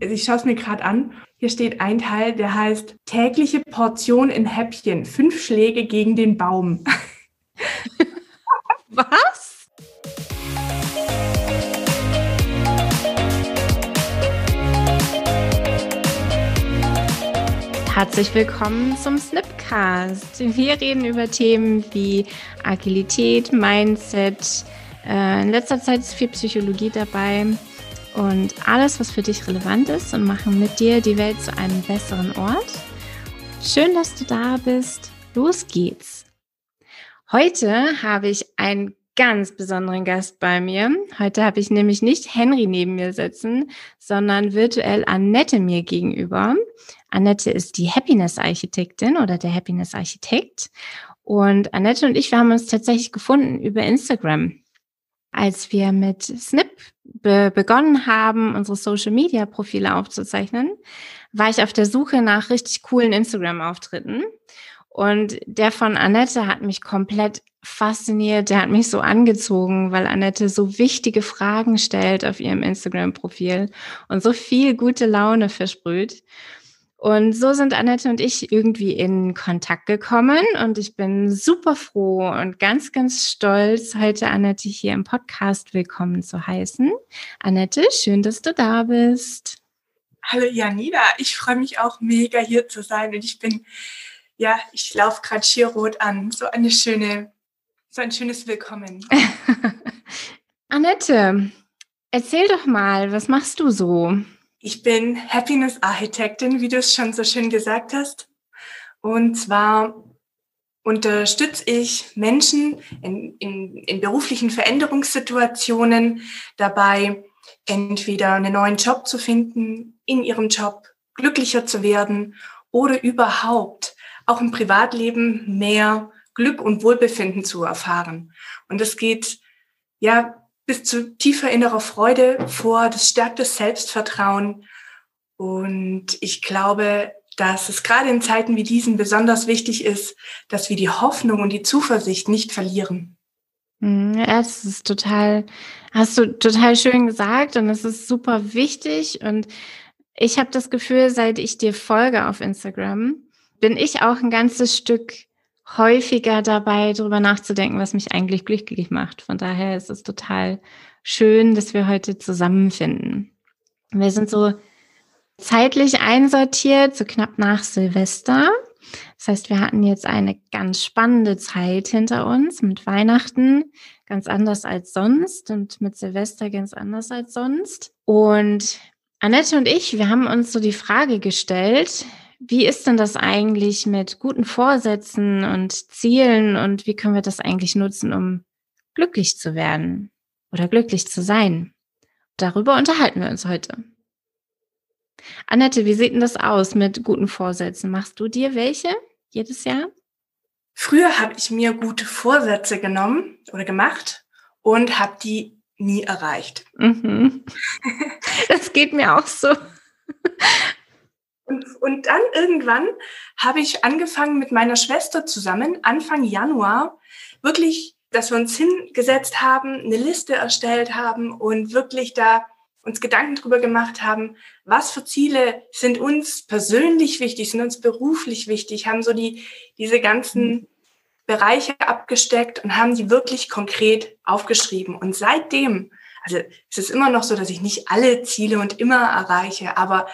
ich schaue es mir gerade an. Hier steht ein Teil, der heißt tägliche Portion in Häppchen, fünf Schläge gegen den Baum. Was? Herzlich willkommen zum Snipcast. Wir reden über Themen wie Agilität, Mindset. Äh, in letzter Zeit ist viel Psychologie dabei und alles, was für dich relevant ist und machen mit dir die Welt zu einem besseren Ort. Schön, dass du da bist. Los geht's. Heute habe ich einen ganz besonderen Gast bei mir. Heute habe ich nämlich nicht Henry neben mir sitzen, sondern virtuell Annette mir gegenüber. Annette ist die Happiness-Architektin oder der Happiness-Architekt. Und Annette und ich, wir haben uns tatsächlich gefunden über Instagram als wir mit Snip be begonnen haben, unsere Social-Media-Profile aufzuzeichnen, war ich auf der Suche nach richtig coolen Instagram-Auftritten. Und der von Annette hat mich komplett fasziniert, der hat mich so angezogen, weil Annette so wichtige Fragen stellt auf ihrem Instagram-Profil und so viel gute Laune versprüht. Und so sind Annette und ich irgendwie in Kontakt gekommen und ich bin super froh und ganz, ganz stolz, heute Annette hier im Podcast willkommen zu heißen. Annette, schön, dass du da bist. Hallo Janina, ich freue mich auch mega hier zu sein und ich bin, ja, ich laufe gerade Schierrot an. So eine schöne, so ein schönes Willkommen. Annette, erzähl doch mal, was machst du so? Ich bin Happiness Architektin, wie du es schon so schön gesagt hast. Und zwar unterstütze ich Menschen in, in, in beruflichen Veränderungssituationen dabei, entweder einen neuen Job zu finden, in ihrem Job glücklicher zu werden oder überhaupt auch im Privatleben mehr Glück und Wohlbefinden zu erfahren. Und es geht ja bis zu tiefer innerer Freude vor, das stärkt das Selbstvertrauen. Und ich glaube, dass es gerade in Zeiten wie diesen besonders wichtig ist, dass wir die Hoffnung und die Zuversicht nicht verlieren. Mhm, ja, es ist total, hast du total schön gesagt und es ist super wichtig. Und ich habe das Gefühl, seit ich dir folge auf Instagram, bin ich auch ein ganzes Stück häufiger dabei, darüber nachzudenken, was mich eigentlich glücklich macht. Von daher ist es total schön, dass wir heute zusammenfinden. Wir sind so zeitlich einsortiert, so knapp nach Silvester. Das heißt, wir hatten jetzt eine ganz spannende Zeit hinter uns mit Weihnachten, ganz anders als sonst und mit Silvester ganz anders als sonst. Und Annette und ich, wir haben uns so die Frage gestellt, wie ist denn das eigentlich mit guten Vorsätzen und Zielen und wie können wir das eigentlich nutzen, um glücklich zu werden oder glücklich zu sein? Darüber unterhalten wir uns heute. Annette, wie sieht denn das aus mit guten Vorsätzen? Machst du dir welche jedes Jahr? Früher habe ich mir gute Vorsätze genommen oder gemacht und habe die nie erreicht. Mhm. Das geht mir auch so. Und, und dann irgendwann habe ich angefangen mit meiner Schwester zusammen, Anfang Januar, wirklich, dass wir uns hingesetzt haben, eine Liste erstellt haben und wirklich da uns Gedanken drüber gemacht haben, was für Ziele sind uns persönlich wichtig, sind uns beruflich wichtig, haben so die, diese ganzen Bereiche abgesteckt und haben die wirklich konkret aufgeschrieben. Und seitdem, also es ist immer noch so, dass ich nicht alle Ziele und immer erreiche, aber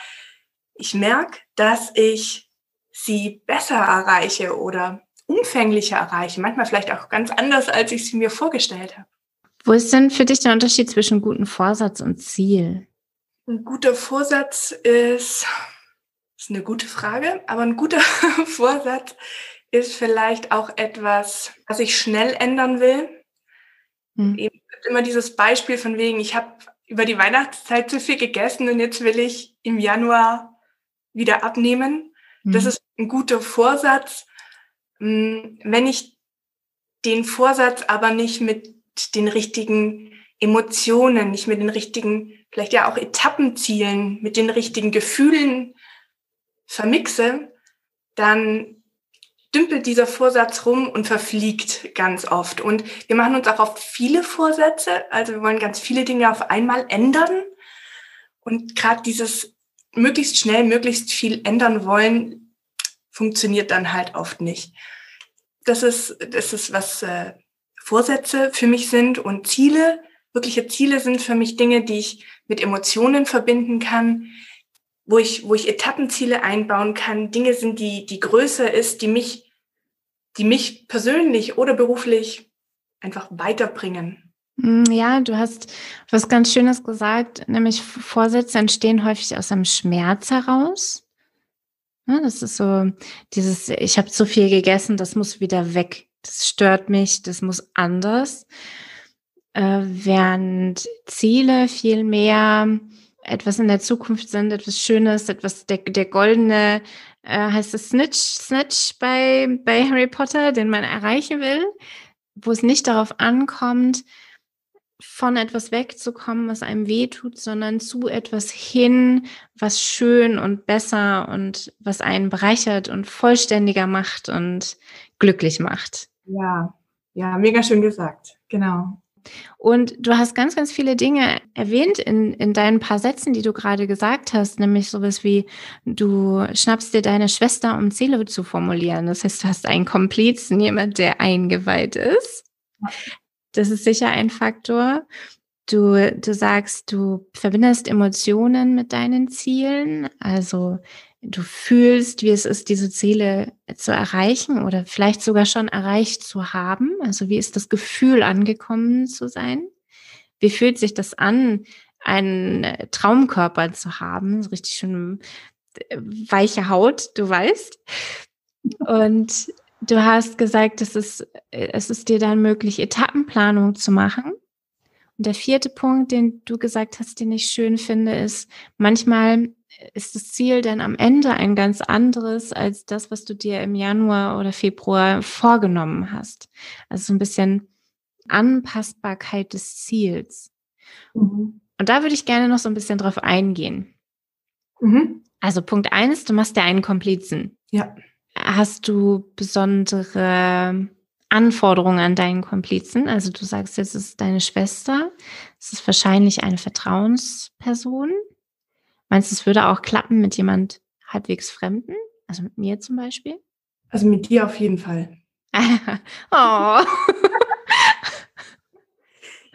ich merke, dass ich sie besser erreiche oder umfänglicher erreiche, manchmal vielleicht auch ganz anders, als ich sie mir vorgestellt habe. Wo ist denn für dich der Unterschied zwischen gutem Vorsatz und Ziel? Ein guter Vorsatz ist, ist eine gute Frage, aber ein guter Vorsatz ist vielleicht auch etwas, was ich schnell ändern will. Hm. Eben immer dieses Beispiel von wegen, ich habe über die Weihnachtszeit zu viel gegessen und jetzt will ich im Januar wieder abnehmen. Mhm. Das ist ein guter Vorsatz. Hm, wenn ich den Vorsatz aber nicht mit den richtigen Emotionen, nicht mit den richtigen, vielleicht ja auch Etappenzielen, mit den richtigen Gefühlen vermixe, dann dümpelt dieser Vorsatz rum und verfliegt ganz oft. Und wir machen uns auch oft viele Vorsätze, also wir wollen ganz viele Dinge auf einmal ändern. Und gerade dieses möglichst schnell, möglichst viel ändern wollen, funktioniert dann halt oft nicht. Das ist, das ist was äh, Vorsätze für mich sind und Ziele. Wirkliche Ziele sind für mich Dinge, die ich mit Emotionen verbinden kann, wo ich, wo ich Etappenziele einbauen kann, Dinge sind, die, die größer ist, die mich, die mich persönlich oder beruflich einfach weiterbringen. Mm, ja, du hast was ganz Schönes gesagt, nämlich Vorsätze entstehen häufig aus einem Schmerz heraus. Ja, das ist so dieses, ich habe zu viel gegessen, das muss wieder weg. Das stört mich, das muss anders. Äh, während Ziele viel mehr etwas in der Zukunft sind, etwas Schönes, etwas der, der goldene, äh, heißt es Snitch, Snitch bei, bei Harry Potter, den man erreichen will, wo es nicht darauf ankommt, von etwas wegzukommen, was einem wehtut, sondern zu etwas hin, was schön und besser und was einen bereichert und vollständiger macht und glücklich macht. Ja, ja, mega schön gesagt. Genau. Und du hast ganz, ganz viele Dinge erwähnt in, in deinen paar Sätzen, die du gerade gesagt hast, nämlich sowas wie, du schnappst dir deine Schwester, um Ziele zu formulieren. Das heißt, du hast einen Komplizen, jemand, der eingeweiht ist. Das ist sicher ein Faktor. Du, du sagst, du verbindest Emotionen mit deinen Zielen. Also du fühlst, wie es ist, diese Ziele zu erreichen oder vielleicht sogar schon erreicht zu haben. Also wie ist das Gefühl, angekommen zu sein? Wie fühlt sich das an, einen Traumkörper zu haben? So richtig schön äh, weiche Haut, du weißt. Und du hast gesagt, es ist, es ist dir dann möglich, Etappenplanung zu machen. Und der vierte Punkt, den du gesagt hast, den ich schön finde, ist, manchmal ist das Ziel dann am Ende ein ganz anderes als das, was du dir im Januar oder Februar vorgenommen hast. Also so ein bisschen Anpassbarkeit des Ziels. Mhm. Und da würde ich gerne noch so ein bisschen drauf eingehen. Mhm. Also Punkt eins, du machst ja einen Komplizen. Ja. Hast du besondere Anforderungen an deinen Komplizen? Also du sagst jetzt, es ist deine Schwester. Es ist wahrscheinlich eine Vertrauensperson. Meinst du, es würde auch klappen mit jemand halbwegs Fremden? Also mit mir zum Beispiel? Also mit dir auf jeden Fall. oh.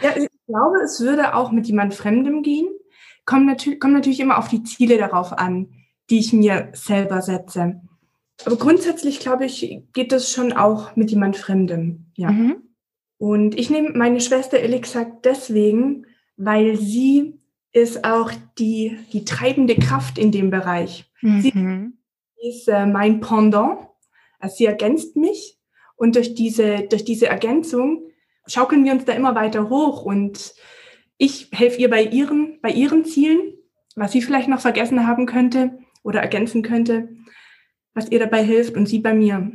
ja, ich glaube, es würde auch mit jemand Fremdem gehen. Kommt natürlich, kommt natürlich immer auf die Ziele darauf an, die ich mir selber setze. Aber grundsätzlich, glaube ich, geht das schon auch mit jemand Fremdem. Ja. Mhm. Und ich nehme meine Schwester ehrlich gesagt deswegen, weil sie ist auch die, die treibende Kraft in dem Bereich. Mhm. Sie ist äh, mein Pendant. Also sie ergänzt mich und durch diese, durch diese Ergänzung schaukeln wir uns da immer weiter hoch und ich helfe ihr bei ihren, bei ihren Zielen, was sie vielleicht noch vergessen haben könnte oder ergänzen könnte, was ihr dabei hilft und sie bei mir.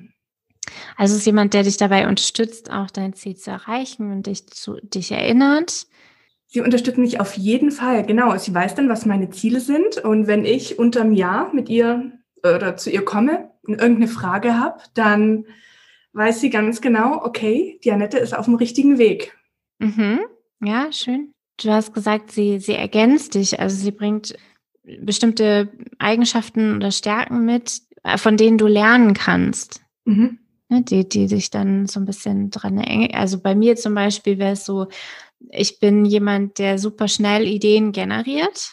Also ist jemand, der dich dabei unterstützt, auch dein Ziel zu erreichen und dich zu dich erinnert, Sie unterstützt mich auf jeden Fall, genau. Sie weiß dann, was meine Ziele sind. Und wenn ich unterm Jahr mit ihr oder zu ihr komme und irgendeine Frage habe, dann weiß sie ganz genau, okay, die Annette ist auf dem richtigen Weg. Mhm. Ja, schön. Du hast gesagt, sie, sie ergänzt dich, also sie bringt bestimmte Eigenschaften oder Stärken mit, von denen du lernen kannst. Mhm. Ne, die, die sich dann so ein bisschen dran erinnern. Also bei mir zum Beispiel wäre es so, ich bin jemand, der super schnell Ideen generiert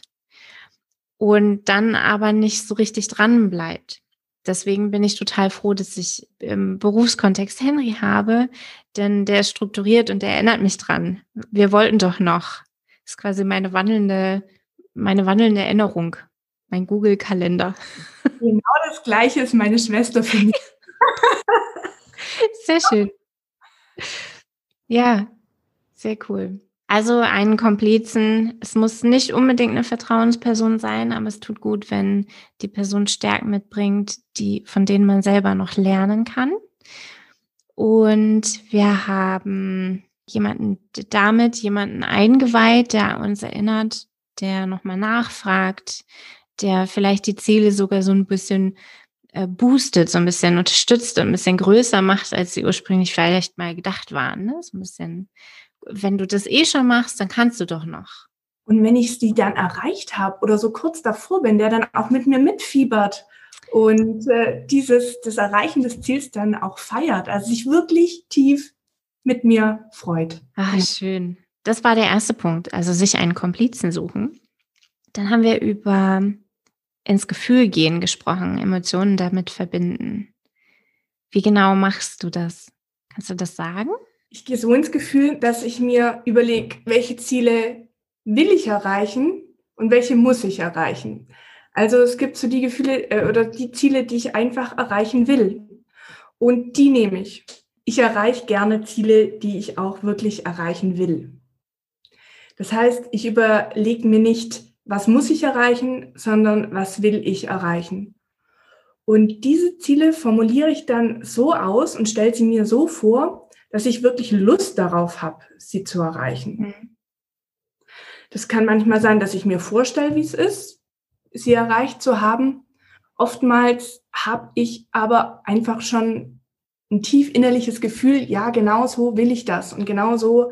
und dann aber nicht so richtig dran bleibt. Deswegen bin ich total froh, dass ich im Berufskontext Henry habe, denn der ist strukturiert und der erinnert mich dran. Wir wollten doch noch. Das ist quasi meine wandelnde, meine wandelnde Erinnerung, mein Google-Kalender. Genau das Gleiche ist meine Schwester für mich. Sehr schön. Ja, sehr cool. Also einen Komplizen. Es muss nicht unbedingt eine Vertrauensperson sein, aber es tut gut, wenn die Person Stärken mitbringt, die, von denen man selber noch lernen kann. Und wir haben jemanden damit, jemanden eingeweiht, der uns erinnert, der nochmal nachfragt, der vielleicht die Ziele sogar so ein bisschen äh, boostet, so ein bisschen unterstützt und ein bisschen größer macht, als sie ursprünglich vielleicht mal gedacht waren. Ne? So ein bisschen, wenn du das eh schon machst, dann kannst du doch noch. Und wenn ich sie dann erreicht habe oder so kurz davor bin, der dann auch mit mir mitfiebert und äh, dieses, das Erreichen des Ziels dann auch feiert, also sich wirklich tief mit mir freut. Ach, schön. Das war der erste Punkt, also sich einen Komplizen suchen. Dann haben wir über ins Gefühl gehen gesprochen, Emotionen damit verbinden. Wie genau machst du das? Kannst du das sagen? Ich gehe so ins Gefühl, dass ich mir überlege, welche Ziele will ich erreichen und welche muss ich erreichen. Also es gibt so die Gefühle äh, oder die Ziele, die ich einfach erreichen will. Und die nehme ich. Ich erreiche gerne Ziele, die ich auch wirklich erreichen will. Das heißt, ich überlege mir nicht, was muss ich erreichen, sondern was will ich erreichen. Und diese Ziele formuliere ich dann so aus und stelle sie mir so vor, dass ich wirklich Lust darauf habe, sie zu erreichen. Mhm. Das kann manchmal sein, dass ich mir vorstelle, wie es ist, sie erreicht zu haben. Oftmals habe ich aber einfach schon ein tief innerliches Gefühl, ja, genau so will ich das und genau so,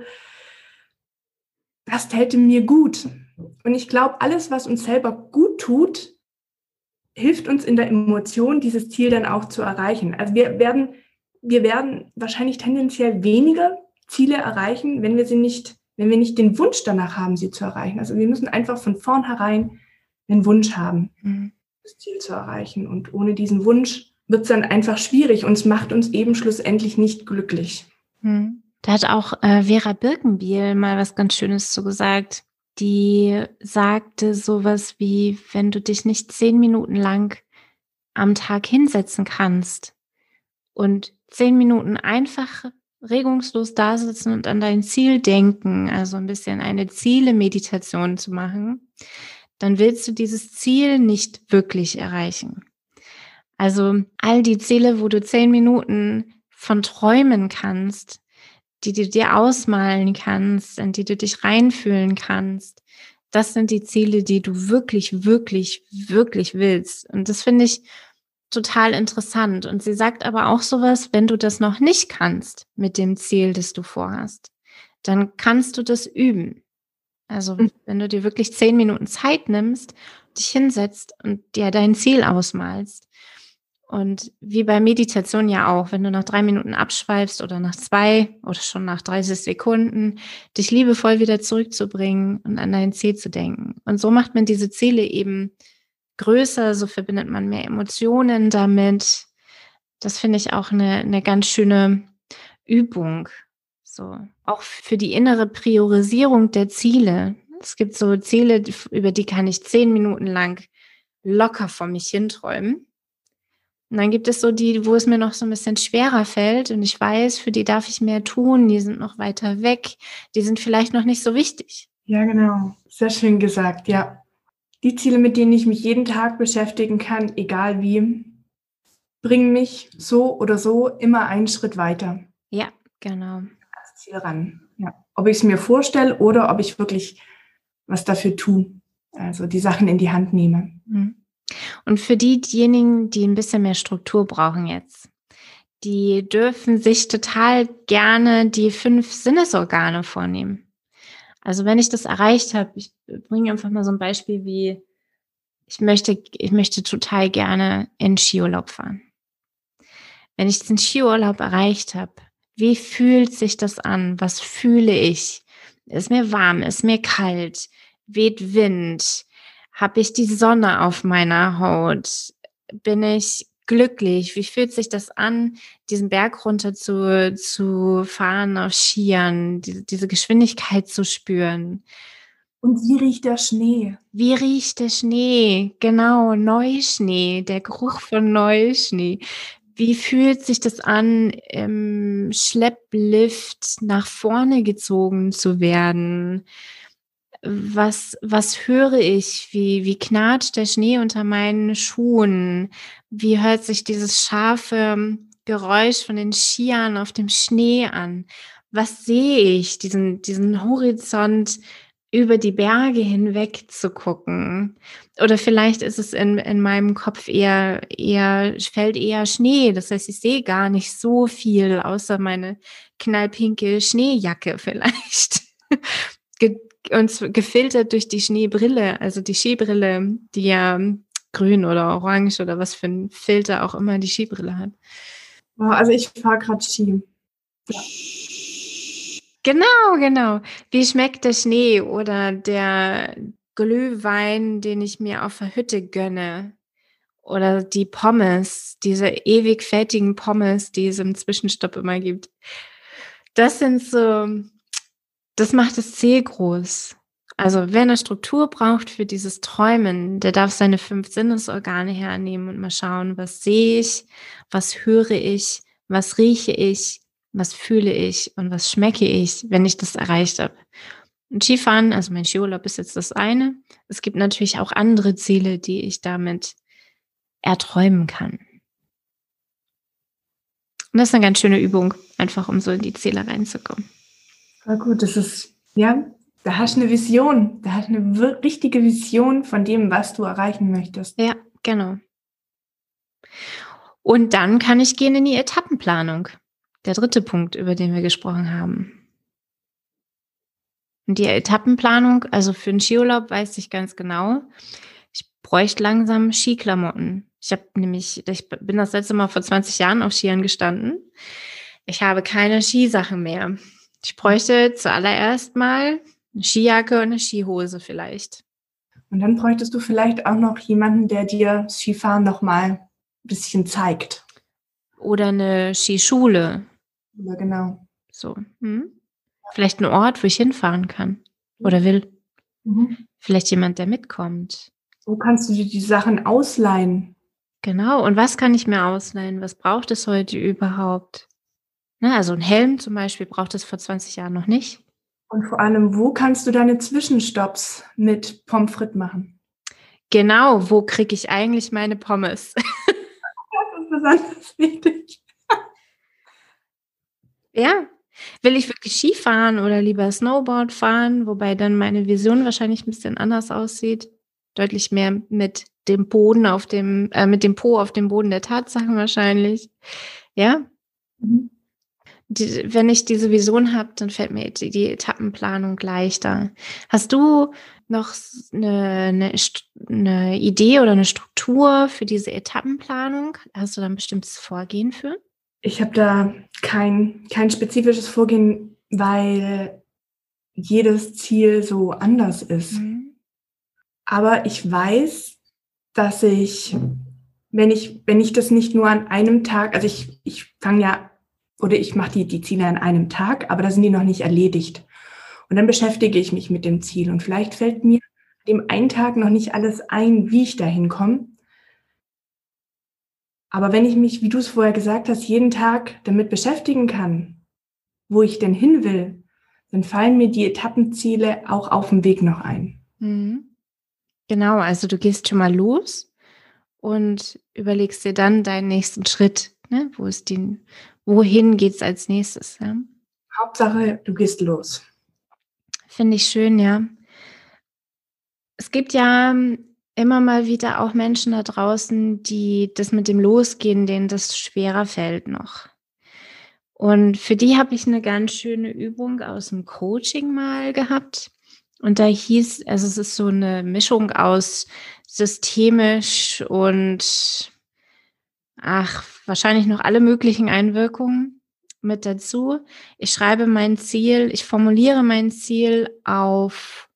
das täte mir gut. Und ich glaube, alles, was uns selber gut tut, hilft uns in der Emotion, dieses Ziel dann auch zu erreichen. Also wir werden, wir werden wahrscheinlich tendenziell weniger Ziele erreichen, wenn wir sie nicht, wenn wir nicht den Wunsch danach haben, sie zu erreichen. Also wir müssen einfach von vornherein den Wunsch haben, mhm. das Ziel zu erreichen. Und ohne diesen Wunsch wird es dann einfach schwierig und es macht uns eben schlussendlich nicht glücklich. Mhm. Da hat auch äh, Vera Birkenbiel mal was ganz Schönes zu gesagt die sagte sowas wie, wenn du dich nicht zehn Minuten lang am Tag hinsetzen kannst und zehn Minuten einfach regungslos da sitzen und an dein Ziel denken, also ein bisschen eine Ziele-Meditation zu machen, dann willst du dieses Ziel nicht wirklich erreichen. Also all die Ziele, wo du zehn Minuten von träumen kannst, die du dir ausmalen kannst, in die du dich reinfühlen kannst. Das sind die Ziele, die du wirklich, wirklich, wirklich willst. Und das finde ich total interessant. Und sie sagt aber auch sowas, wenn du das noch nicht kannst mit dem Ziel, das du vorhast, dann kannst du das üben. Also mhm. wenn du dir wirklich zehn Minuten Zeit nimmst, dich hinsetzt und dir dein Ziel ausmalst, und wie bei Meditation ja auch, wenn du nach drei Minuten abschweifst oder nach zwei oder schon nach 30 Sekunden, dich liebevoll wieder zurückzubringen und an dein Ziel zu denken. Und so macht man diese Ziele eben größer, so verbindet man mehr Emotionen damit. Das finde ich auch eine, eine ganz schöne Übung. So, auch für die innere Priorisierung der Ziele. Es gibt so Ziele, über die kann ich zehn Minuten lang locker vor mich hinträumen. Und dann gibt es so die, wo es mir noch so ein bisschen schwerer fällt und ich weiß, für die darf ich mehr tun, die sind noch weiter weg, die sind vielleicht noch nicht so wichtig. Ja, genau. Sehr schön gesagt, ja. Die Ziele, mit denen ich mich jeden Tag beschäftigen kann, egal wie, bringen mich so oder so immer einen Schritt weiter. Ja, genau. Als Ziel ran. Ja. Ob ich es mir vorstelle oder ob ich wirklich was dafür tue. Also die Sachen in die Hand nehme. Mhm. Und für diejenigen, die ein bisschen mehr Struktur brauchen jetzt, die dürfen sich total gerne die fünf Sinnesorgane vornehmen. Also wenn ich das erreicht habe, ich bringe einfach mal so ein Beispiel wie, ich möchte, ich möchte total gerne in Skiurlaub fahren. Wenn ich den Skiurlaub erreicht habe, wie fühlt sich das an? Was fühle ich? Ist mir warm? Ist mir kalt? Weht Wind? Habe ich die Sonne auf meiner Haut? Bin ich glücklich? Wie fühlt sich das an, diesen Berg runter zu, zu fahren auf Skiern, die, diese Geschwindigkeit zu spüren? Und wie riecht der Schnee? Wie riecht der Schnee? Genau, Neuschnee, der Geruch von Neuschnee. Wie fühlt sich das an, im Schlepplift nach vorne gezogen zu werden? Was, was höre ich? Wie, wie knatscht der Schnee unter meinen Schuhen? Wie hört sich dieses scharfe Geräusch von den Skiern auf dem Schnee an? Was sehe ich? Diesen, diesen Horizont über die Berge hinweg zu gucken. Oder vielleicht ist es in, in meinem Kopf eher, eher, fällt eher Schnee. Das heißt, ich sehe gar nicht so viel, außer meine knallpinke Schneejacke vielleicht und gefiltert durch die Schneebrille, also die Skibrille, die ja grün oder orange oder was für ein Filter auch immer die Skibrille hat. Also ich fahre gerade Ski. Ja. Genau, genau. Wie schmeckt der Schnee oder der Glühwein, den ich mir auf der Hütte gönne? Oder die Pommes, diese ewig fettigen Pommes, die es im Zwischenstopp immer gibt. Das sind so, das macht das Ziel groß. Also wer eine Struktur braucht für dieses Träumen, der darf seine fünf Sinnesorgane hernehmen und mal schauen, was sehe ich, was höre ich, was rieche ich, was fühle ich und was schmecke ich, wenn ich das erreicht habe. Und Skifahren, also mein Skiurlaub ist jetzt das eine. Es gibt natürlich auch andere Ziele, die ich damit erträumen kann. Und das ist eine ganz schöne Übung, einfach um so in die Ziele reinzukommen. War gut, das ist, ja, da hast du eine Vision, da hast du eine richtige Vision von dem, was du erreichen möchtest. Ja, genau. Und dann kann ich gehen in die Etappenplanung. Der dritte Punkt, über den wir gesprochen haben. Und die Etappenplanung, also für einen Skiurlaub weiß ich ganz genau, ich bräuchte langsam Skiklamotten. Ich habe nämlich, ich bin das letzte Mal vor 20 Jahren auf Skiern gestanden. Ich habe keine Skisachen mehr. Ich bräuchte zuallererst mal eine Skijacke und eine Skihose vielleicht. Und dann bräuchtest du vielleicht auch noch jemanden, der dir Skifahren nochmal ein bisschen zeigt. Oder eine Skischule. Ja, genau. So. Hm? Vielleicht ein Ort, wo ich hinfahren kann oder will. Mhm. Vielleicht jemand, der mitkommt. Wo kannst du dir die Sachen ausleihen? Genau. Und was kann ich mir ausleihen? Was braucht es heute überhaupt? Na, also ein Helm zum Beispiel braucht es vor 20 Jahren noch nicht. Und vor allem, wo kannst du deine Zwischenstopps mit Pommes frites machen? Genau, wo kriege ich eigentlich meine Pommes? das ist besonders wichtig. Ja. Will ich wirklich Ski fahren oder lieber Snowboard fahren, wobei dann meine Vision wahrscheinlich ein bisschen anders aussieht. Deutlich mehr mit dem Boden auf dem, äh, mit dem Po auf dem Boden der Tatsachen wahrscheinlich. Ja. Mhm. Die, wenn ich diese Vision habe, dann fällt mir die, die, Etappenplanung leichter. Hast du noch eine, eine, eine Idee oder eine Struktur für diese Etappenplanung? Hast du da ein bestimmtes Vorgehen für? Ich habe da kein, kein spezifisches Vorgehen, weil jedes Ziel so anders ist. Mhm. Aber ich weiß, dass ich, wenn ich, wenn ich das nicht nur an einem Tag, also ich, ich fange ja, oder ich mache die, die Ziele an einem Tag, aber da sind die noch nicht erledigt. Und dann beschäftige ich mich mit dem Ziel und vielleicht fällt mir dem einen Tag noch nicht alles ein, wie ich dahin komme. Aber wenn ich mich, wie du es vorher gesagt hast, jeden Tag damit beschäftigen kann, wo ich denn hin will, dann fallen mir die Etappenziele auch auf dem Weg noch ein. Mhm. Genau, also du gehst schon mal los und überlegst dir dann deinen nächsten Schritt. Ne? Wo ist die, wohin geht es als nächstes? Ja? Hauptsache, du gehst los. Finde ich schön, ja. Es gibt ja immer mal wieder auch Menschen da draußen, die das mit dem Losgehen, denen das schwerer fällt noch. Und für die habe ich eine ganz schöne Übung aus dem Coaching mal gehabt. Und da hieß, also es ist so eine Mischung aus systemisch und ach, wahrscheinlich noch alle möglichen Einwirkungen mit dazu. Ich schreibe mein Ziel, ich formuliere mein Ziel auf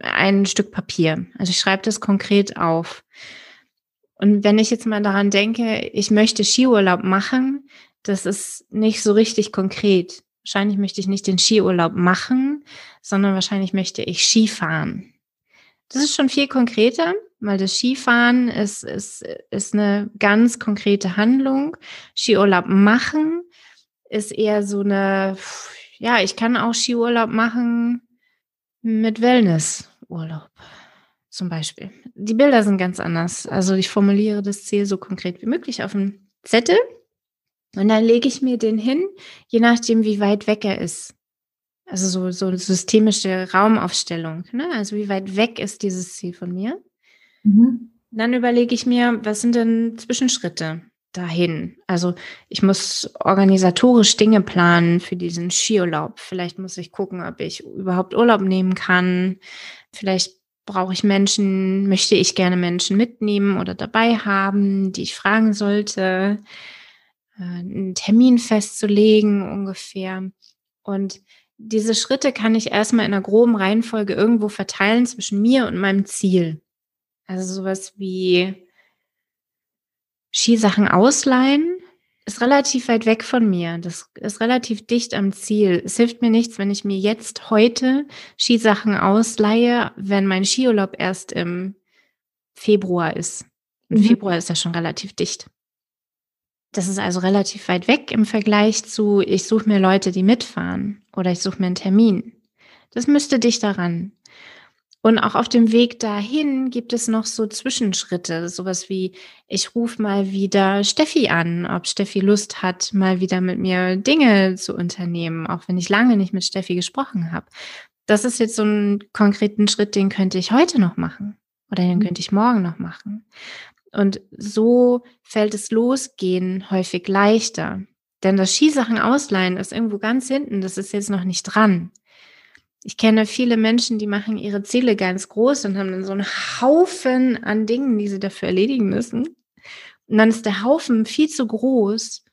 ein Stück Papier. Also ich schreibe das konkret auf. Und wenn ich jetzt mal daran denke, ich möchte Skiurlaub machen, das ist nicht so richtig konkret. Wahrscheinlich möchte ich nicht den Skiurlaub machen, sondern wahrscheinlich möchte ich Skifahren. Das ist schon viel konkreter, weil das Skifahren ist, ist, ist eine ganz konkrete Handlung. Skiurlaub machen ist eher so eine, ja, ich kann auch Skiurlaub machen, mit Wellnessurlaub zum Beispiel. Die Bilder sind ganz anders. Also ich formuliere das Ziel so konkret wie möglich auf einen Zettel und dann lege ich mir den hin, je nachdem, wie weit weg er ist. Also so, so systemische Raumaufstellung. Ne? Also wie weit weg ist dieses Ziel von mir? Mhm. Dann überlege ich mir, was sind denn Zwischenschritte? dahin. Also ich muss organisatorisch Dinge planen für diesen Skiurlaub. Vielleicht muss ich gucken, ob ich überhaupt Urlaub nehmen kann. Vielleicht brauche ich Menschen, möchte ich gerne Menschen mitnehmen oder dabei haben, die ich fragen sollte, äh, einen Termin festzulegen ungefähr. Und diese Schritte kann ich erstmal in einer groben Reihenfolge irgendwo verteilen zwischen mir und meinem Ziel. Also sowas wie Skisachen ausleihen ist relativ weit weg von mir. Das ist relativ dicht am Ziel. Es hilft mir nichts, wenn ich mir jetzt heute Skisachen ausleihe, wenn mein Skiurlaub erst im Februar ist. Im mhm. Februar ist ja schon relativ dicht. Das ist also relativ weit weg im Vergleich zu, ich suche mir Leute, die mitfahren oder ich suche mir einen Termin. Das müsste dich daran. Und auch auf dem Weg dahin gibt es noch so Zwischenschritte, sowas wie, ich rufe mal wieder Steffi an, ob Steffi Lust hat, mal wieder mit mir Dinge zu unternehmen, auch wenn ich lange nicht mit Steffi gesprochen habe. Das ist jetzt so ein konkreten Schritt, den könnte ich heute noch machen oder den mhm. könnte ich morgen noch machen. Und so fällt es losgehen häufig leichter. Denn das Skisachen ausleihen ist irgendwo ganz hinten, das ist jetzt noch nicht dran ich kenne viele Menschen, die machen ihre Ziele ganz groß und haben dann so einen Haufen an Dingen, die sie dafür erledigen müssen. Und dann ist der Haufen viel zu groß.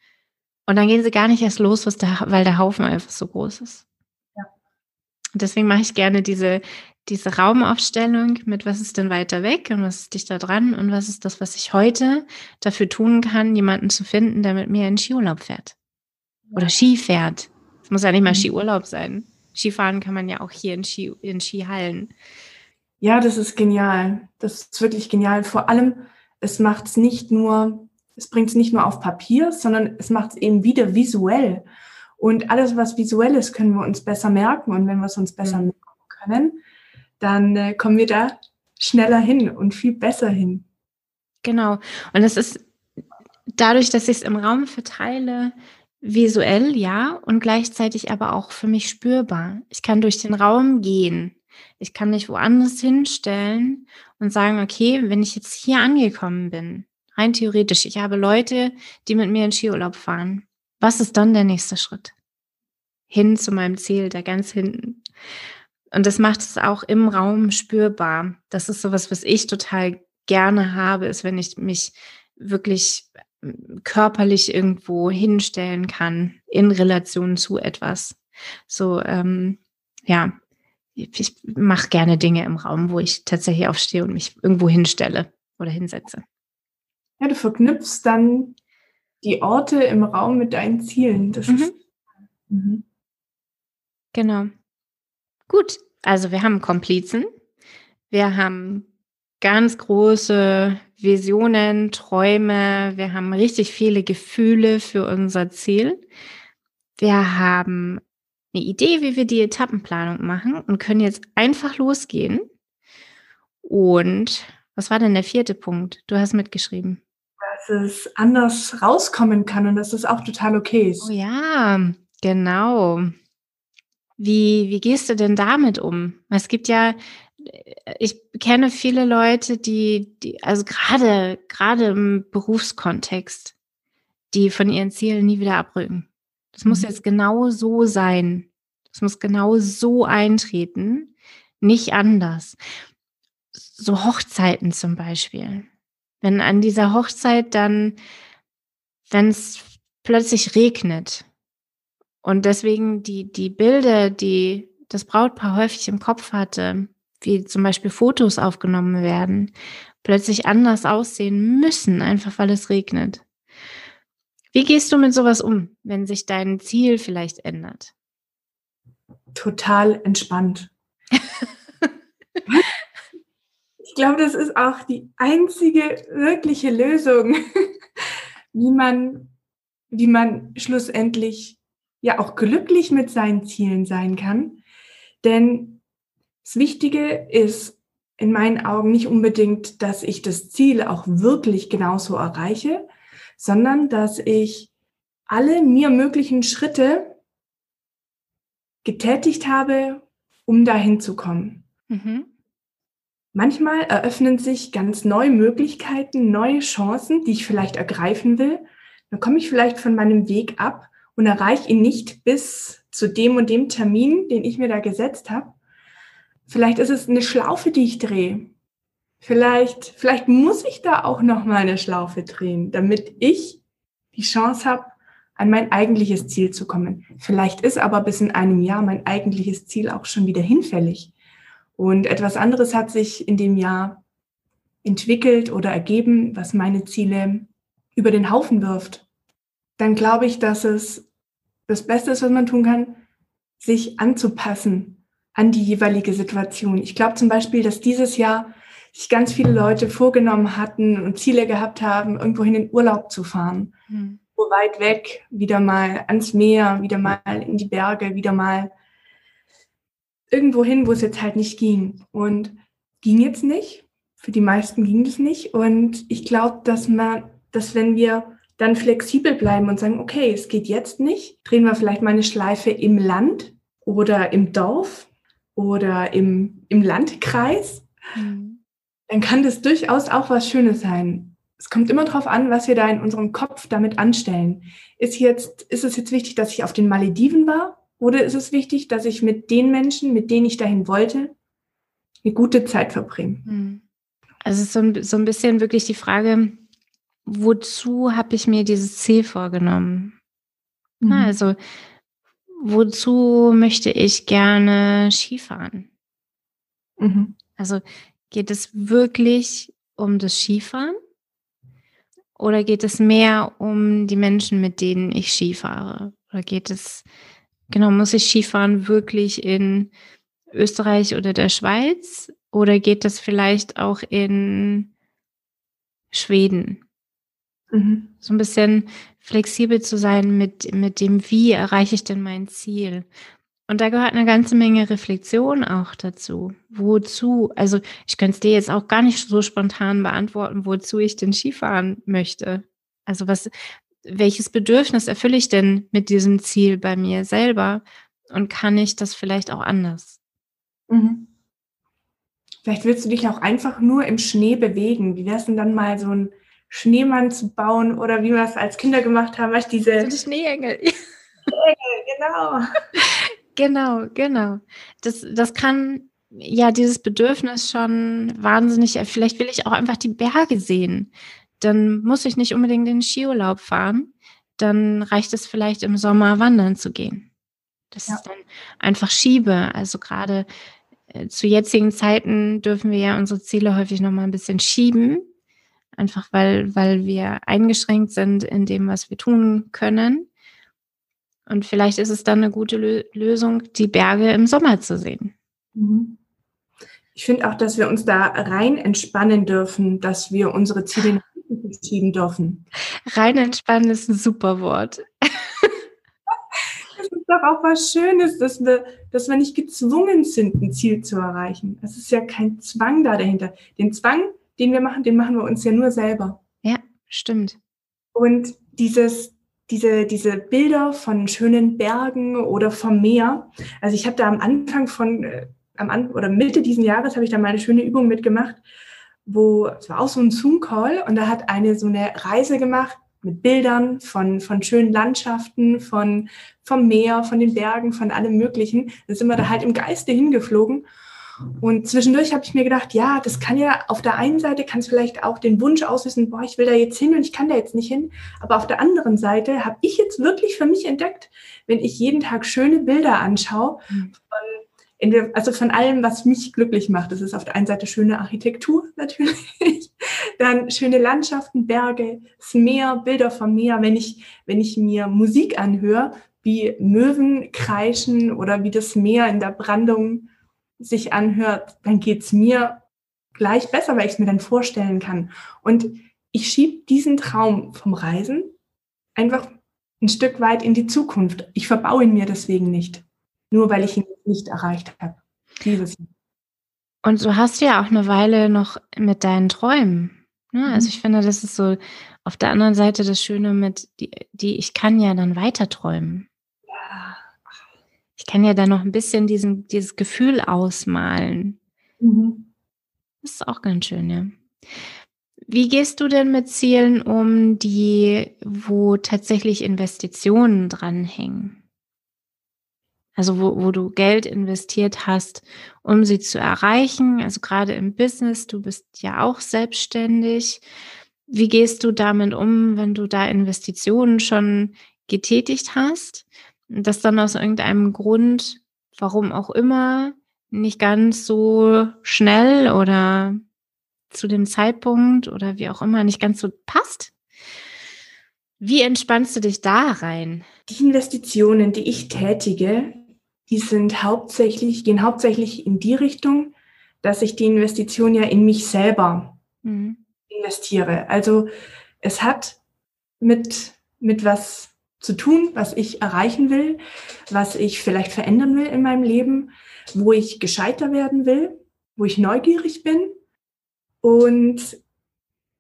Und dann gehen sie gar nicht erst los, was der, weil der Haufen einfach so groß ist. Ja. Und deswegen mache ich gerne diese, diese Raumaufstellung mit, was ist denn weiter weg und was ist dichter dran und was ist das, was ich heute dafür tun kann, jemanden zu finden, der mit mir in Skiurlaub fährt. Oder Ski fährt. Es muss ja nicht mal mhm. Skiurlaub sein. Skifahren kann man ja auch hier in, Ski, in Skihallen. Ja, das ist genial. Das ist wirklich genial. Vor allem, es macht es nicht nur, es bringt es nicht nur auf Papier, sondern es macht es eben wieder visuell. Und alles, was visuell ist, können wir uns besser merken. Und wenn wir es uns besser mhm. merken können, dann äh, kommen wir da schneller hin und viel besser hin. Genau. Und es ist dadurch, dass ich es im Raum verteile, visuell, ja, und gleichzeitig aber auch für mich spürbar. Ich kann durch den Raum gehen. Ich kann mich woanders hinstellen und sagen, okay, wenn ich jetzt hier angekommen bin, rein theoretisch, ich habe Leute, die mit mir in Skiurlaub fahren. Was ist dann der nächste Schritt? Hin zu meinem Ziel, da ganz hinten. Und das macht es auch im Raum spürbar. Das ist sowas, was ich total gerne habe, ist, wenn ich mich wirklich körperlich irgendwo hinstellen kann in Relation zu etwas. So, ähm, ja, ich mache gerne Dinge im Raum, wo ich tatsächlich aufstehe und mich irgendwo hinstelle oder hinsetze. Ja, du verknüpfst dann die Orte im Raum mit deinen Zielen. Das mhm. ist, mhm. Genau. Gut, also wir haben Komplizen, wir haben ganz große Visionen, Träume. Wir haben richtig viele Gefühle für unser Ziel. Wir haben eine Idee, wie wir die Etappenplanung machen und können jetzt einfach losgehen. Und was war denn der vierte Punkt? Du hast mitgeschrieben. Dass es anders rauskommen kann und dass es auch total okay ist. Oh ja, genau. Wie, wie gehst du denn damit um? Es gibt ja ich kenne viele Leute, die, die also gerade, gerade im Berufskontext, die von ihren Zielen nie wieder abrücken. Das muss mhm. jetzt genau so sein. Das muss genau so eintreten, nicht anders. So Hochzeiten zum Beispiel. Wenn an dieser Hochzeit dann, wenn es plötzlich regnet und deswegen die, die Bilder, die das Brautpaar häufig im Kopf hatte, wie zum Beispiel Fotos aufgenommen werden, plötzlich anders aussehen müssen, einfach weil es regnet. Wie gehst du mit sowas um, wenn sich dein Ziel vielleicht ändert? Total entspannt. ich glaube, das ist auch die einzige wirkliche Lösung, wie man, wie man schlussendlich ja auch glücklich mit seinen Zielen sein kann. Denn das Wichtige ist in meinen Augen nicht unbedingt, dass ich das Ziel auch wirklich genauso erreiche, sondern dass ich alle mir möglichen Schritte getätigt habe, um dahin zu kommen. Mhm. Manchmal eröffnen sich ganz neue Möglichkeiten, neue Chancen, die ich vielleicht ergreifen will. dann komme ich vielleicht von meinem Weg ab und erreiche ihn nicht bis zu dem und dem Termin, den ich mir da gesetzt habe. Vielleicht ist es eine Schlaufe, die ich drehe. Vielleicht, vielleicht muss ich da auch noch mal eine Schlaufe drehen, damit ich die Chance habe, an mein eigentliches Ziel zu kommen. Vielleicht ist aber bis in einem Jahr mein eigentliches Ziel auch schon wieder hinfällig. Und etwas anderes hat sich in dem Jahr entwickelt oder ergeben, was meine Ziele über den Haufen wirft. Dann glaube ich, dass es das Beste ist, was man tun kann, sich anzupassen an die jeweilige Situation. Ich glaube zum Beispiel, dass dieses Jahr sich ganz viele Leute vorgenommen hatten und Ziele gehabt haben, irgendwo in Urlaub zu fahren. Mhm. Wo weit weg, wieder mal ans Meer, wieder mal in die Berge, wieder mal irgendwo hin, wo es jetzt halt nicht ging. Und ging jetzt nicht. Für die meisten ging das nicht. Und ich glaube, dass man, dass wenn wir dann flexibel bleiben und sagen, okay, es geht jetzt nicht, drehen wir vielleicht mal eine Schleife im Land oder im Dorf oder im, im Landkreis, mhm. dann kann das durchaus auch was Schönes sein. Es kommt immer darauf an, was wir da in unserem Kopf damit anstellen. Ist, jetzt, ist es jetzt wichtig, dass ich auf den Malediven war oder ist es wichtig, dass ich mit den Menschen, mit denen ich dahin wollte, eine gute Zeit verbringe? Hm. Also so ein, so ein bisschen wirklich die Frage, wozu habe ich mir dieses Ziel vorgenommen? Mhm. Also, wozu möchte ich gerne Skifahren? Mhm. Also, geht es wirklich um das Skifahren? Oder geht es mehr um die Menschen, mit denen ich Skifahre? Oder geht es Genau, muss ich Skifahren wirklich in Österreich oder der Schweiz oder geht das vielleicht auch in Schweden? Mhm. So ein bisschen flexibel zu sein mit, mit dem, wie erreiche ich denn mein Ziel? Und da gehört eine ganze Menge Reflexion auch dazu. Wozu? Also ich könnte es dir jetzt auch gar nicht so spontan beantworten, wozu ich denn Skifahren möchte. Also was, welches Bedürfnis erfülle ich denn mit diesem Ziel bei mir selber und kann ich das vielleicht auch anders? Mhm. Vielleicht willst du dich auch einfach nur im Schnee bewegen. Wie wäre es denn dann mal so ein Schneemann zu bauen oder wie wir es als Kinder gemacht haben, weißt diese so Schneeengel. Schneeengel, genau. genau, genau. Das, das kann ja dieses Bedürfnis schon wahnsinnig, vielleicht will ich auch einfach die Berge sehen dann muss ich nicht unbedingt in den Skiurlaub fahren. Dann reicht es vielleicht im Sommer wandern zu gehen. Das ja. ist dann einfach Schiebe. Also gerade äh, zu jetzigen Zeiten dürfen wir ja unsere Ziele häufig noch mal ein bisschen schieben. Einfach weil, weil wir eingeschränkt sind in dem, was wir tun können. Und vielleicht ist es dann eine gute Lö Lösung, die Berge im Sommer zu sehen. Mhm. Ich finde auch, dass wir uns da rein entspannen dürfen, dass wir unsere Ziele schieben dürfen. Rein entspannen ist ein super Wort. Es ist doch auch was Schönes, dass wir, dass wir nicht gezwungen sind, ein Ziel zu erreichen. Es ist ja kein Zwang da dahinter. Den Zwang, den wir machen, den machen wir uns ja nur selber. Ja, stimmt. Und dieses, diese, diese Bilder von schönen Bergen oder vom Meer. Also ich habe da am Anfang von, äh, am An oder Mitte diesen Jahres habe ich da mal eine schöne Übung mitgemacht wo es war auch so ein Zoom-Call und da hat eine so eine Reise gemacht mit Bildern von, von schönen Landschaften, von, vom Meer, von den Bergen, von allem Möglichen. Da sind wir da halt im Geiste hingeflogen. Und zwischendurch habe ich mir gedacht, ja, das kann ja auf der einen Seite kann es vielleicht auch den Wunsch auslösen, boah, ich will da jetzt hin und ich kann da jetzt nicht hin. Aber auf der anderen Seite habe ich jetzt wirklich für mich entdeckt, wenn ich jeden Tag schöne Bilder anschaue mhm. von also von allem, was mich glücklich macht. Das ist auf der einen Seite schöne Architektur natürlich, dann schöne Landschaften, Berge, das Meer, Bilder vom Meer. Wenn ich, wenn ich mir Musik anhöre, wie Möwen kreischen oder wie das Meer in der Brandung sich anhört, dann geht's mir gleich besser, weil ich es mir dann vorstellen kann. Und ich schiebe diesen Traum vom Reisen einfach ein Stück weit in die Zukunft. Ich verbaue ihn mir deswegen nicht nur weil ich ihn nicht erreicht habe. Dieses Und du hast ja auch eine Weile noch mit deinen Träumen. Ne? Also ich finde, das ist so auf der anderen Seite das Schöne mit, die, die ich kann ja dann weiter träumen. Ich kann ja dann noch ein bisschen diesen, dieses Gefühl ausmalen. Mhm. Das ist auch ganz schön, ja. Wie gehst du denn mit Zielen um, die, wo tatsächlich Investitionen dranhängen? Also wo, wo du Geld investiert hast, um sie zu erreichen. Also gerade im Business, du bist ja auch selbstständig. Wie gehst du damit um, wenn du da Investitionen schon getätigt hast, das dann aus irgendeinem Grund, warum auch immer, nicht ganz so schnell oder zu dem Zeitpunkt oder wie auch immer nicht ganz so passt? Wie entspannst du dich da rein? Die Investitionen, die ich tätige, die sind hauptsächlich, gehen hauptsächlich in die Richtung, dass ich die Investition ja in mich selber mhm. investiere. Also es hat mit, mit was zu tun, was ich erreichen will, was ich vielleicht verändern will in meinem Leben, wo ich gescheiter werden will, wo ich neugierig bin und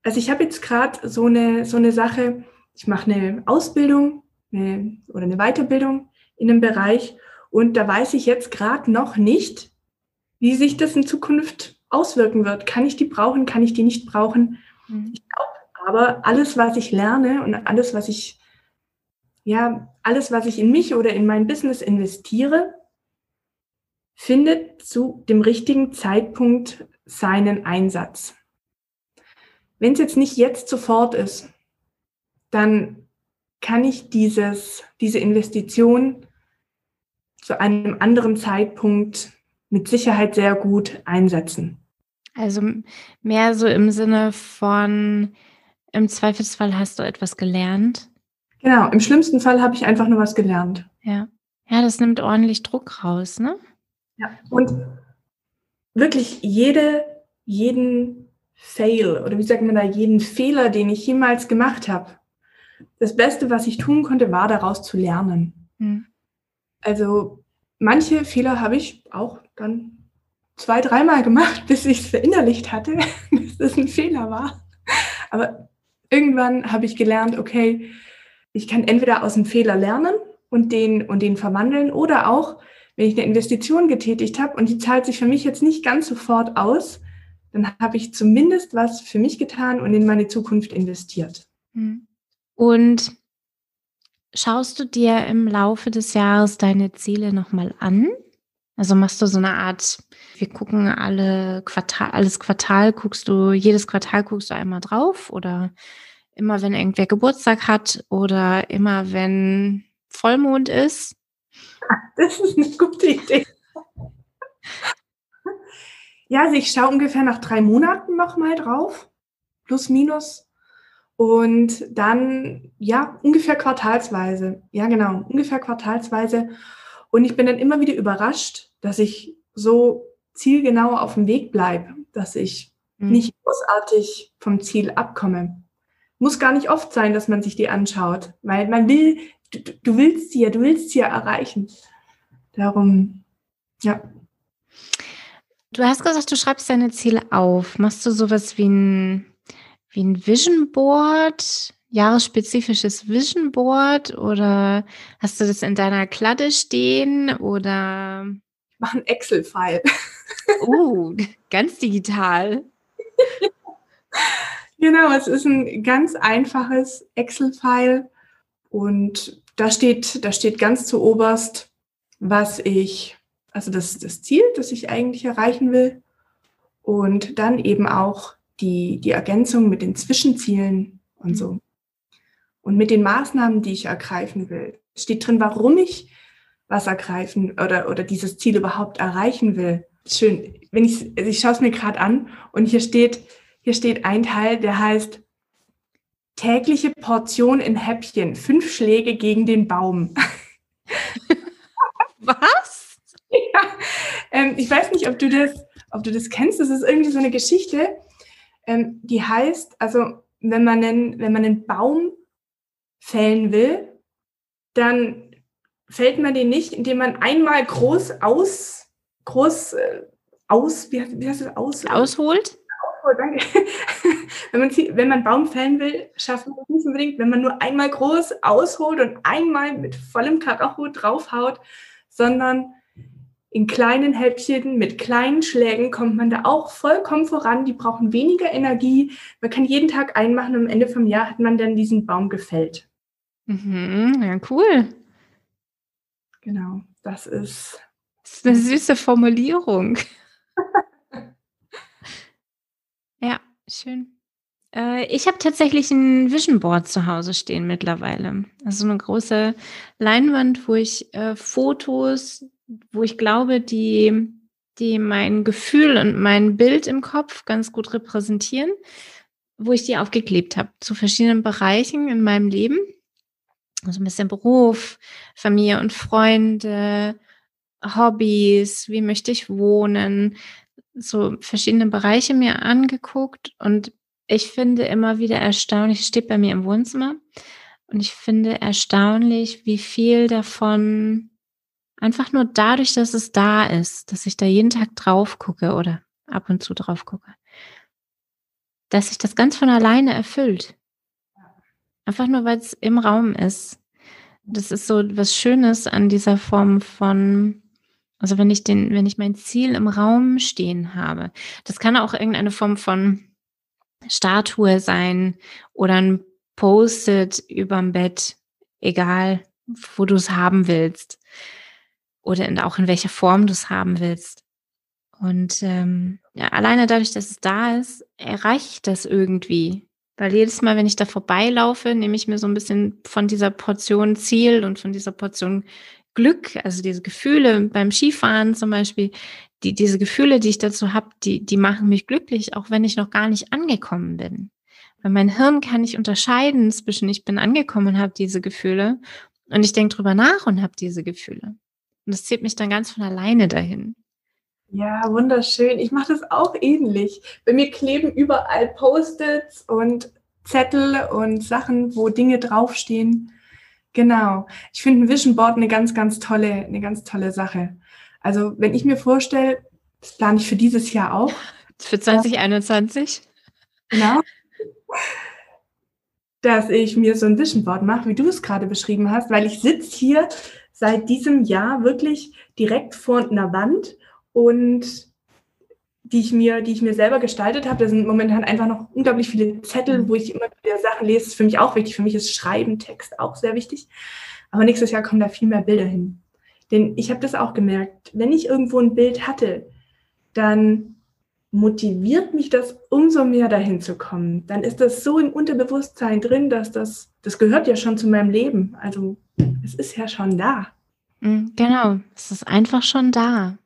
also ich habe jetzt gerade so eine, so eine Sache, ich mache eine Ausbildung eine, oder eine Weiterbildung in einem Bereich und da weiß ich jetzt gerade noch nicht, wie sich das in Zukunft auswirken wird. Kann ich die brauchen, kann ich die nicht brauchen? Mhm. Ich glaube aber, alles, was ich lerne und alles, was ich, ja, alles, was ich in mich oder in mein Business investiere, findet zu dem richtigen Zeitpunkt seinen Einsatz. Wenn es jetzt nicht jetzt sofort ist, dann kann ich dieses, diese Investition zu einem anderen Zeitpunkt mit Sicherheit sehr gut einsetzen. Also mehr so im Sinne von, im Zweifelsfall hast du etwas gelernt. Genau, im schlimmsten Fall habe ich einfach nur was gelernt. Ja. Ja, das nimmt ordentlich Druck raus, ne? Ja, und wirklich jede, jeden Fail oder wie sagt man da, jeden Fehler, den ich jemals gemacht habe, das Beste, was ich tun konnte, war daraus zu lernen. Mhm. Also manche Fehler habe ich auch dann zwei, dreimal gemacht, bis ich es verinnerlicht hatte, dass das ein Fehler war. Aber irgendwann habe ich gelernt, okay, ich kann entweder aus dem Fehler lernen und den, und den verwandeln oder auch, wenn ich eine Investition getätigt habe und die zahlt sich für mich jetzt nicht ganz sofort aus, dann habe ich zumindest was für mich getan und in meine Zukunft investiert. Hm. Und schaust du dir im Laufe des Jahres deine Ziele nochmal an? Also machst du so eine Art, wir gucken alle Quartal, alles Quartal, guckst du, jedes Quartal guckst du einmal drauf oder immer wenn irgendwer Geburtstag hat oder immer wenn Vollmond ist? Das ist eine gute Idee. Ja, also ich schaue ungefähr nach drei Monaten nochmal drauf, plus minus. Und dann, ja, ungefähr quartalsweise. Ja, genau, ungefähr quartalsweise. Und ich bin dann immer wieder überrascht, dass ich so zielgenau auf dem Weg bleibe, dass ich mhm. nicht großartig vom Ziel abkomme. Muss gar nicht oft sein, dass man sich die anschaut, weil man will du, du willst sie ja, du willst sie ja erreichen. Darum, ja. Du hast gesagt, du schreibst deine Ziele auf. Machst du sowas wie ein, wie ein Vision Board, jahresspezifisches Vision Board oder hast du das in deiner Kladde stehen oder? Ich mache ein Excel-File. Uh, ganz digital. genau, es ist ein ganz einfaches Excel-File und da steht, da steht ganz zu oberst, was ich, also das, das Ziel, das ich eigentlich erreichen will. Und dann eben auch die, die Ergänzung mit den Zwischenzielen und so. Und mit den Maßnahmen, die ich ergreifen will. Steht drin, warum ich was ergreifen oder, oder dieses Ziel überhaupt erreichen will. Schön. Wenn ich, also ich schaue es mir gerade an und hier steht, hier steht ein Teil, der heißt tägliche Portion in Häppchen, fünf Schläge gegen den Baum. Was? Ja, ähm, ich weiß nicht, ob du das, ob du das kennst. Das ist irgendwie so eine Geschichte, ähm, die heißt, also wenn man einen, wenn man einen Baum fällen will, dann fällt man den nicht, indem man einmal groß aus, groß äh, aus, wie, wie heißt das, aus? Ausholt? Oh, danke. wenn, man, wenn man Baum fällen will, schafft man das nicht unbedingt, wenn man nur einmal groß ausholt und einmal mit vollem Karacho draufhaut, sondern in kleinen Häppchen, mit kleinen Schlägen kommt man da auch vollkommen voran. Die brauchen weniger Energie. Man kann jeden Tag einmachen und am Ende vom Jahr hat man dann diesen Baum gefällt. Mhm, ja, cool. Genau, das ist. Das ist eine süße Formulierung. schön. Äh, ich habe tatsächlich ein Vision Board zu Hause stehen mittlerweile. Also eine große Leinwand, wo ich äh, Fotos wo ich glaube, die, die mein Gefühl und mein Bild im Kopf ganz gut repräsentieren, wo ich die aufgeklebt habe zu verschiedenen Bereichen in meinem Leben. Also ein bisschen Beruf, Familie und Freunde, Hobbys, wie möchte ich wohnen, so verschiedene Bereiche mir angeguckt und ich finde immer wieder erstaunlich, steht bei mir im Wohnzimmer und ich finde erstaunlich, wie viel davon Einfach nur dadurch, dass es da ist, dass ich da jeden Tag drauf gucke oder ab und zu drauf gucke, dass sich das ganz von alleine erfüllt. Einfach nur, weil es im Raum ist. Das ist so was Schönes an dieser Form von, also wenn ich den, wenn ich mein Ziel im Raum stehen habe. Das kann auch irgendeine Form von Statue sein oder ein Post-it überm Bett, egal wo du es haben willst oder in, auch in welcher Form du es haben willst. Und ähm, ja, alleine dadurch, dass es da ist, erreicht das irgendwie. Weil jedes Mal, wenn ich da vorbeilaufe, nehme ich mir so ein bisschen von dieser Portion Ziel und von dieser Portion Glück, also diese Gefühle beim Skifahren zum Beispiel, die, diese Gefühle, die ich dazu habe, die, die machen mich glücklich, auch wenn ich noch gar nicht angekommen bin. Weil mein Hirn kann nicht unterscheiden zwischen ich bin angekommen und habe diese Gefühle und ich denke drüber nach und habe diese Gefühle. Und das zieht mich dann ganz von alleine dahin. Ja, wunderschön. Ich mache das auch ähnlich. Bei mir kleben überall Post-its und Zettel und Sachen, wo Dinge draufstehen. Genau. Ich finde ein Vision Board eine ganz, ganz tolle, eine ganz tolle Sache. Also wenn ich mir vorstelle, das plane ich für dieses Jahr auch. Für 2021? Genau. Dass ich mir so ein Vision Board mache, wie du es gerade beschrieben hast, weil ich sitze hier seit diesem Jahr wirklich direkt vor einer Wand und die ich mir, die ich mir selber gestaltet habe. Da sind momentan einfach noch unglaublich viele Zettel, mhm. wo ich immer wieder Sachen lese. Das ist für mich auch wichtig. Für mich ist Schreiben, Text auch sehr wichtig. Aber nächstes Jahr kommen da viel mehr Bilder hin. Denn ich habe das auch gemerkt, wenn ich irgendwo ein Bild hatte, dann motiviert mich das umso mehr dahin zu kommen. Dann ist das so im Unterbewusstsein drin, dass das, das gehört ja schon zu meinem Leben. Also es ist ja schon da. Mm, genau, es ist einfach schon da.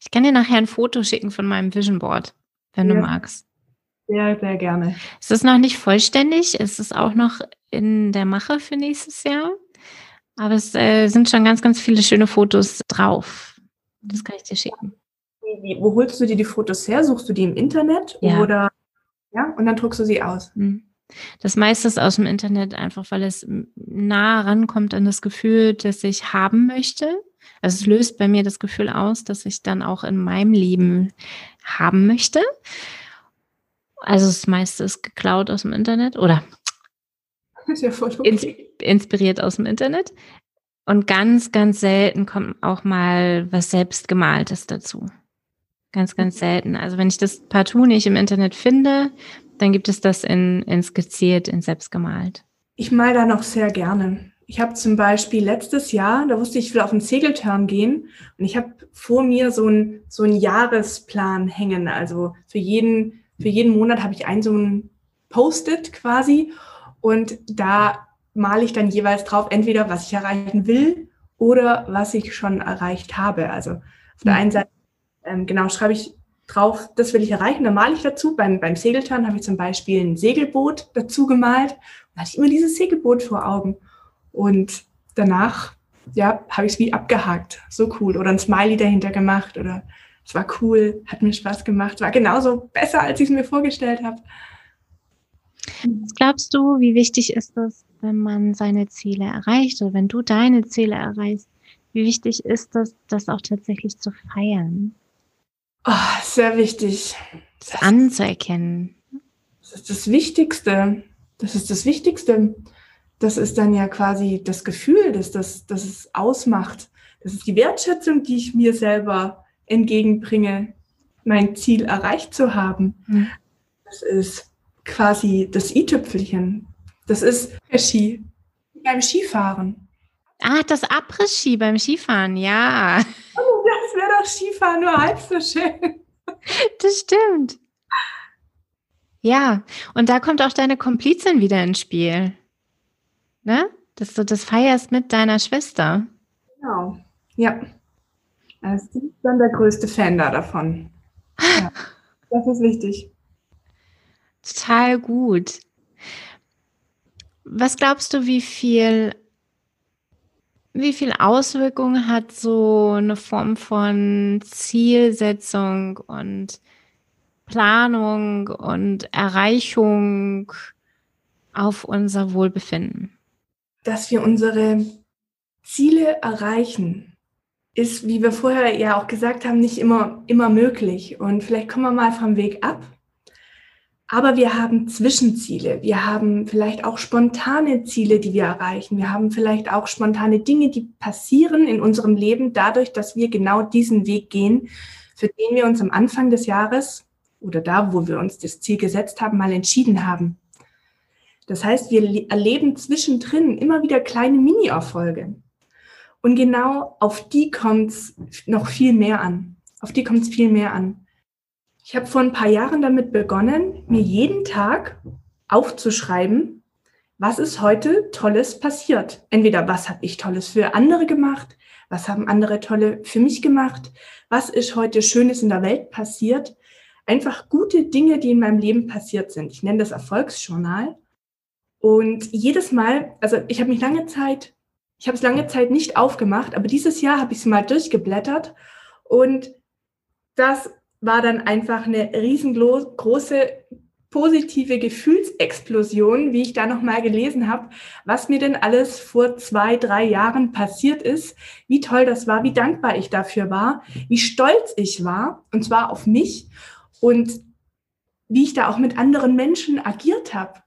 Ich kann dir nachher ein Foto schicken von meinem Vision Board, wenn ja. du magst. Sehr, sehr gerne. Es ist noch nicht vollständig, es ist auch noch in der Mache für nächstes Jahr. Aber es äh, sind schon ganz, ganz viele schöne Fotos drauf. Das kann ich dir schicken. Wo holst du dir die Fotos her? Suchst du die im Internet? Ja. Oder ja, und dann druckst du sie aus. Mhm. Das meiste ist aus dem Internet einfach, weil es nah rankommt an das Gefühl, das ich haben möchte. Also es löst bei mir das Gefühl aus, dass ich dann auch in meinem Leben haben möchte. Also das meiste ist geklaut aus dem Internet oder ja okay. ins, inspiriert aus dem Internet. Und ganz, ganz selten kommt auch mal was selbstgemaltes dazu. Ganz, ganz selten. Also wenn ich das partout nicht im Internet finde, dann gibt es das in, in skizziert, in selbst gemalt. Ich mal da noch sehr gerne. Ich habe zum Beispiel letztes Jahr, da wusste ich, ich will auf einen Segeltörn gehen und ich habe vor mir so einen so einen Jahresplan hängen. Also für jeden, für jeden Monat habe ich einen so einen Post-it quasi und da male ich dann jeweils drauf, entweder was ich erreichen will oder was ich schon erreicht habe. Also auf der mhm. einen Seite, ähm, genau, schreibe ich drauf, das will ich erreichen, dann male ich dazu. Beim, beim Segeltörn habe ich zum Beispiel ein Segelboot dazu gemalt. Da hatte ich immer dieses Segelboot vor Augen. Und danach, ja, habe ich es wie abgehakt. So cool. Oder ein Smiley dahinter gemacht. Oder es war cool, hat mir Spaß gemacht. War genauso besser, als ich es mir vorgestellt habe. Was glaubst du, wie wichtig ist es, wenn man seine Ziele erreicht oder wenn du deine Ziele erreichst? Wie wichtig ist es, das auch tatsächlich zu feiern? Oh, sehr wichtig. Das anzuerkennen. Das ist das Wichtigste. Das ist das Wichtigste. Das ist dann ja quasi das Gefühl, das, das, das es ausmacht. Das ist die Wertschätzung, die ich mir selber entgegenbringe, mein Ziel erreicht zu haben. Mhm. Das ist quasi das i-Tüpfelchen. Das ist Ski beim Skifahren. Ah, das Après-Ski beim Skifahren, ja. Oh, das wäre doch Skifahren nur halb so schön. Das stimmt. Ja, und da kommt auch deine Komplizin wieder ins Spiel. Ne? Dass du das feierst mit deiner Schwester. Genau. Ja. Also sie ist dann der größte Fan da davon. Ja. Das ist wichtig. Total gut. Was glaubst du, wie viel, wie viel Auswirkungen hat so eine Form von Zielsetzung und Planung und Erreichung auf unser Wohlbefinden? Dass wir unsere Ziele erreichen, ist, wie wir vorher ja auch gesagt haben, nicht immer, immer möglich. Und vielleicht kommen wir mal vom Weg ab. Aber wir haben Zwischenziele. Wir haben vielleicht auch spontane Ziele, die wir erreichen. Wir haben vielleicht auch spontane Dinge, die passieren in unserem Leben dadurch, dass wir genau diesen Weg gehen, für den wir uns am Anfang des Jahres oder da, wo wir uns das Ziel gesetzt haben, mal entschieden haben. Das heißt, wir erleben zwischendrin immer wieder kleine Mini-Erfolge. Und genau auf die kommt es noch viel mehr an. Auf die kommt es viel mehr an. Ich habe vor ein paar Jahren damit begonnen, mir jeden Tag aufzuschreiben, was ist heute Tolles passiert. Entweder was habe ich Tolles für andere gemacht, was haben andere Tolle für mich gemacht, was ist heute Schönes in der Welt passiert, einfach gute Dinge, die in meinem Leben passiert sind. Ich nenne das Erfolgsjournal. Und jedes Mal, also ich habe mich lange Zeit, ich habe es lange Zeit nicht aufgemacht, aber dieses Jahr habe ich es mal durchgeblättert und das war dann einfach eine riesengroße positive Gefühlsexplosion, wie ich da nochmal gelesen habe, was mir denn alles vor zwei, drei Jahren passiert ist, wie toll das war, wie dankbar ich dafür war, wie stolz ich war, und zwar auf mich und wie ich da auch mit anderen Menschen agiert habe.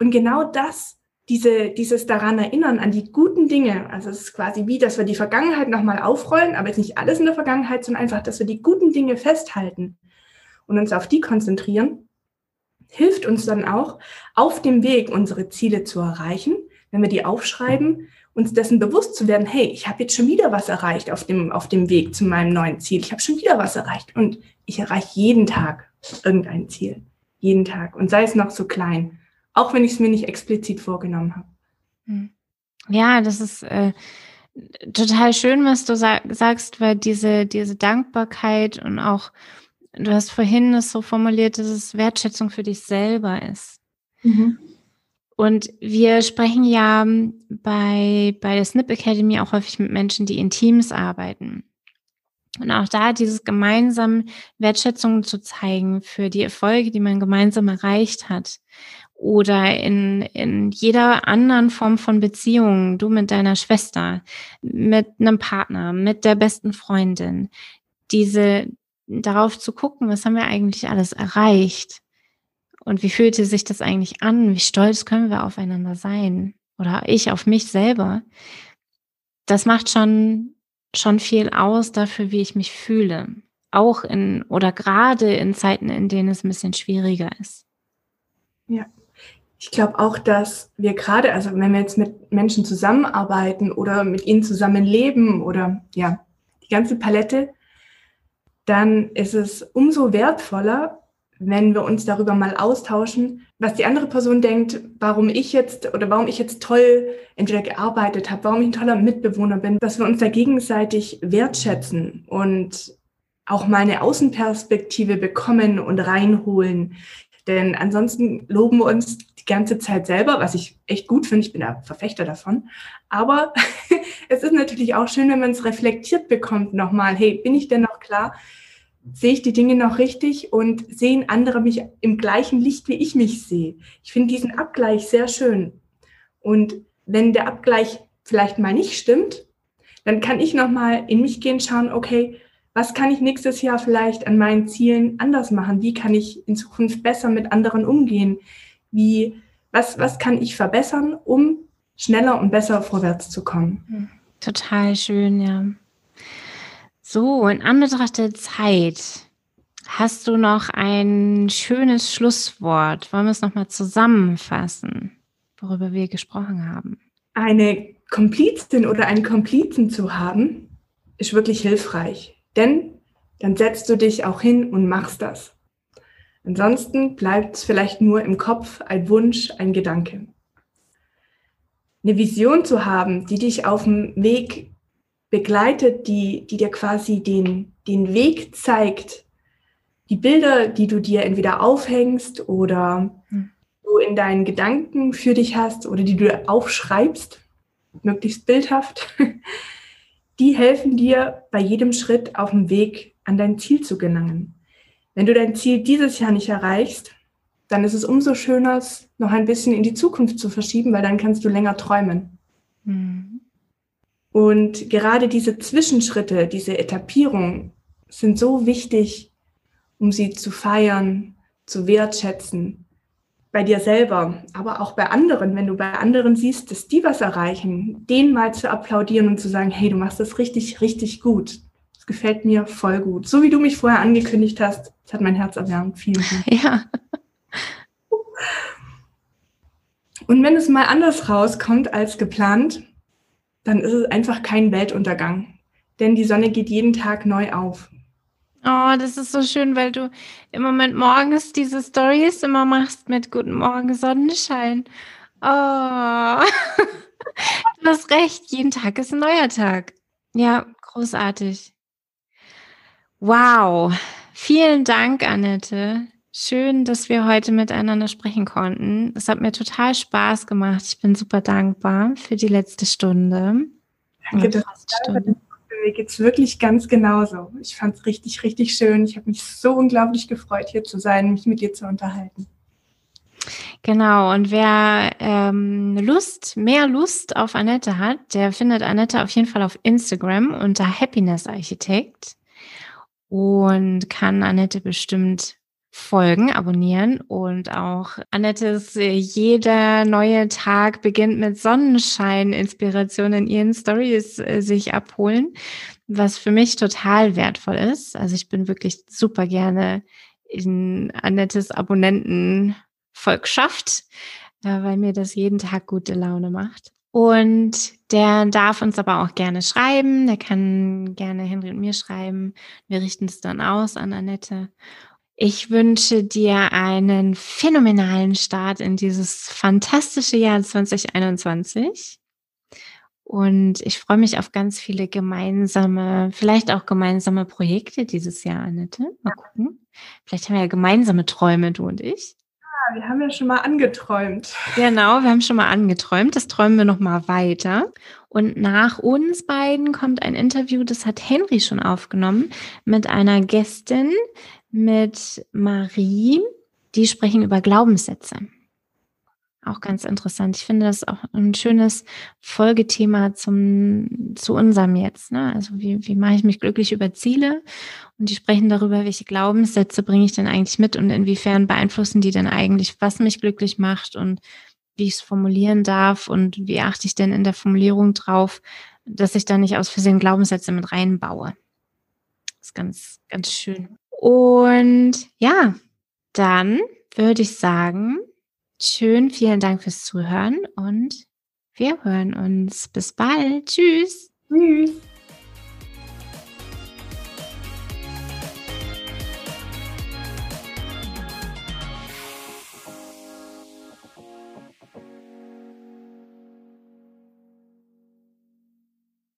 Und genau das, diese, dieses daran erinnern, an die guten Dinge, also es ist quasi wie, dass wir die Vergangenheit nochmal aufrollen, aber jetzt nicht alles in der Vergangenheit, sondern einfach, dass wir die guten Dinge festhalten und uns auf die konzentrieren, hilft uns dann auch, auf dem Weg unsere Ziele zu erreichen, wenn wir die aufschreiben, uns dessen bewusst zu werden, hey, ich habe jetzt schon wieder was erreicht auf dem, auf dem Weg zu meinem neuen Ziel. Ich habe schon wieder was erreicht und ich erreiche jeden Tag irgendein Ziel. Jeden Tag. Und sei es noch so klein. Auch wenn ich es mir nicht explizit vorgenommen habe. Hm. Ja, das ist äh, total schön, was du sag, sagst, weil diese, diese Dankbarkeit und auch, du hast vorhin es so formuliert, dass es Wertschätzung für dich selber ist. Mhm. Und wir sprechen ja bei, bei der Snip Academy auch häufig mit Menschen, die in Teams arbeiten. Und auch da dieses gemeinsam Wertschätzung zu zeigen für die Erfolge, die man gemeinsam erreicht hat. Oder in, in jeder anderen Form von Beziehung, du mit deiner Schwester, mit einem Partner, mit der besten Freundin, diese darauf zu gucken, was haben wir eigentlich alles erreicht? Und wie fühlte sich das eigentlich an? Wie stolz können wir aufeinander sein? Oder ich auf mich selber? Das macht schon, schon viel aus dafür, wie ich mich fühle. Auch in oder gerade in Zeiten, in denen es ein bisschen schwieriger ist. Ja. Ich glaube auch, dass wir gerade, also wenn wir jetzt mit Menschen zusammenarbeiten oder mit ihnen zusammen leben oder ja, die ganze Palette, dann ist es umso wertvoller, wenn wir uns darüber mal austauschen, was die andere Person denkt, warum ich jetzt oder warum ich jetzt toll entweder gearbeitet habe, warum ich ein toller Mitbewohner bin, dass wir uns da gegenseitig wertschätzen und auch mal eine Außenperspektive bekommen und reinholen. Denn ansonsten loben wir uns die ganze Zeit selber, was ich echt gut finde. Ich bin da Verfechter davon. Aber es ist natürlich auch schön, wenn man es reflektiert bekommt nochmal. Hey, bin ich denn noch klar? sehe ich die Dinge noch richtig und sehen andere mich im gleichen Licht, wie ich mich sehe. Ich finde diesen Abgleich sehr schön. Und wenn der Abgleich vielleicht mal nicht stimmt, dann kann ich noch mal in mich gehen, schauen, okay, was kann ich nächstes Jahr vielleicht an meinen Zielen anders machen? Wie kann ich in Zukunft besser mit anderen umgehen? Wie, was, was kann ich verbessern, um schneller und besser vorwärts zu kommen? Total schön, ja. So, in Anbetracht der Zeit, hast du noch ein schönes Schlusswort? Wollen wir es nochmal zusammenfassen, worüber wir gesprochen haben? Eine Komplizin oder einen Komplizen zu haben, ist wirklich hilfreich. Denn dann setzt du dich auch hin und machst das. Ansonsten bleibt es vielleicht nur im Kopf ein Wunsch, ein Gedanke. Eine Vision zu haben, die dich auf dem Weg begleitet, die, die dir quasi den, den Weg zeigt, die Bilder, die du dir entweder aufhängst oder hm. du in deinen Gedanken für dich hast oder die du aufschreibst, möglichst bildhaft, die helfen dir bei jedem Schritt auf dem Weg an dein Ziel zu gelangen. Wenn du dein Ziel dieses Jahr nicht erreichst, dann ist es umso schöner, es noch ein bisschen in die Zukunft zu verschieben, weil dann kannst du länger träumen. Mhm. Und gerade diese Zwischenschritte, diese Etappierung sind so wichtig, um sie zu feiern, zu wertschätzen. Bei dir selber, aber auch bei anderen, wenn du bei anderen siehst, dass die was erreichen, denen mal zu applaudieren und zu sagen, hey, du machst das richtig, richtig gut. Das gefällt mir voll gut. So wie du mich vorher angekündigt hast, das hat mein Herz erwärmt. Vielen Dank. Ja. Und wenn es mal anders rauskommt als geplant, dann ist es einfach kein Weltuntergang. Denn die Sonne geht jeden Tag neu auf. Oh, das ist so schön, weil du im Moment morgens diese Stories immer machst mit Guten Morgen Sonnenschein. Oh, du hast recht, jeden Tag ist ein neuer Tag. Ja, großartig. Wow, vielen Dank, Annette. Schön, dass wir heute miteinander sprechen konnten. Es hat mir total Spaß gemacht. Ich bin super dankbar für die letzte Stunde. Danke, das Stunde. Mir geht es wirklich ganz genauso. Ich fand es richtig, richtig schön. Ich habe mich so unglaublich gefreut, hier zu sein, mich mit dir zu unterhalten. Genau, und wer ähm, Lust, mehr Lust auf Annette hat, der findet Annette auf jeden Fall auf Instagram unter Happiness Architekt und kann Annette bestimmt folgen, abonnieren und auch Annettes äh, jeder neue Tag beginnt mit Sonnenschein-Inspiration in ihren Stories äh, sich abholen, was für mich total wertvoll ist. Also ich bin wirklich super gerne in Annettes Abonnentenvolkschaft, äh, weil mir das jeden Tag gute Laune macht. Und der darf uns aber auch gerne schreiben. Der kann gerne Henry und mir schreiben. Wir richten es dann aus an Annette. Ich wünsche dir einen phänomenalen Start in dieses fantastische Jahr 2021. Und ich freue mich auf ganz viele gemeinsame, vielleicht auch gemeinsame Projekte dieses Jahr, Annette. Mal gucken. Vielleicht haben wir ja gemeinsame Träume, du und ich. Ja, wir haben ja schon mal angeträumt. Genau, wir haben schon mal angeträumt. Das träumen wir noch mal weiter. Und nach uns beiden kommt ein Interview, das hat Henry schon aufgenommen, mit einer Gästin, mit Marie. Die sprechen über Glaubenssätze. Auch ganz interessant. Ich finde das auch ein schönes Folgethema zum, zu unserem jetzt. Ne? Also wie, wie mache ich mich glücklich über Ziele? Und die sprechen darüber, welche Glaubenssätze bringe ich denn eigentlich mit und inwiefern beeinflussen die denn eigentlich, was mich glücklich macht und wie ich es formulieren darf und wie achte ich denn in der Formulierung drauf, dass ich da nicht aus Versehen Glaubenssätze mit reinbaue. Das ist ganz, ganz schön. Und ja, dann würde ich sagen, schön, vielen Dank fürs Zuhören und wir hören uns. Bis bald. Tschüss. Tschüss.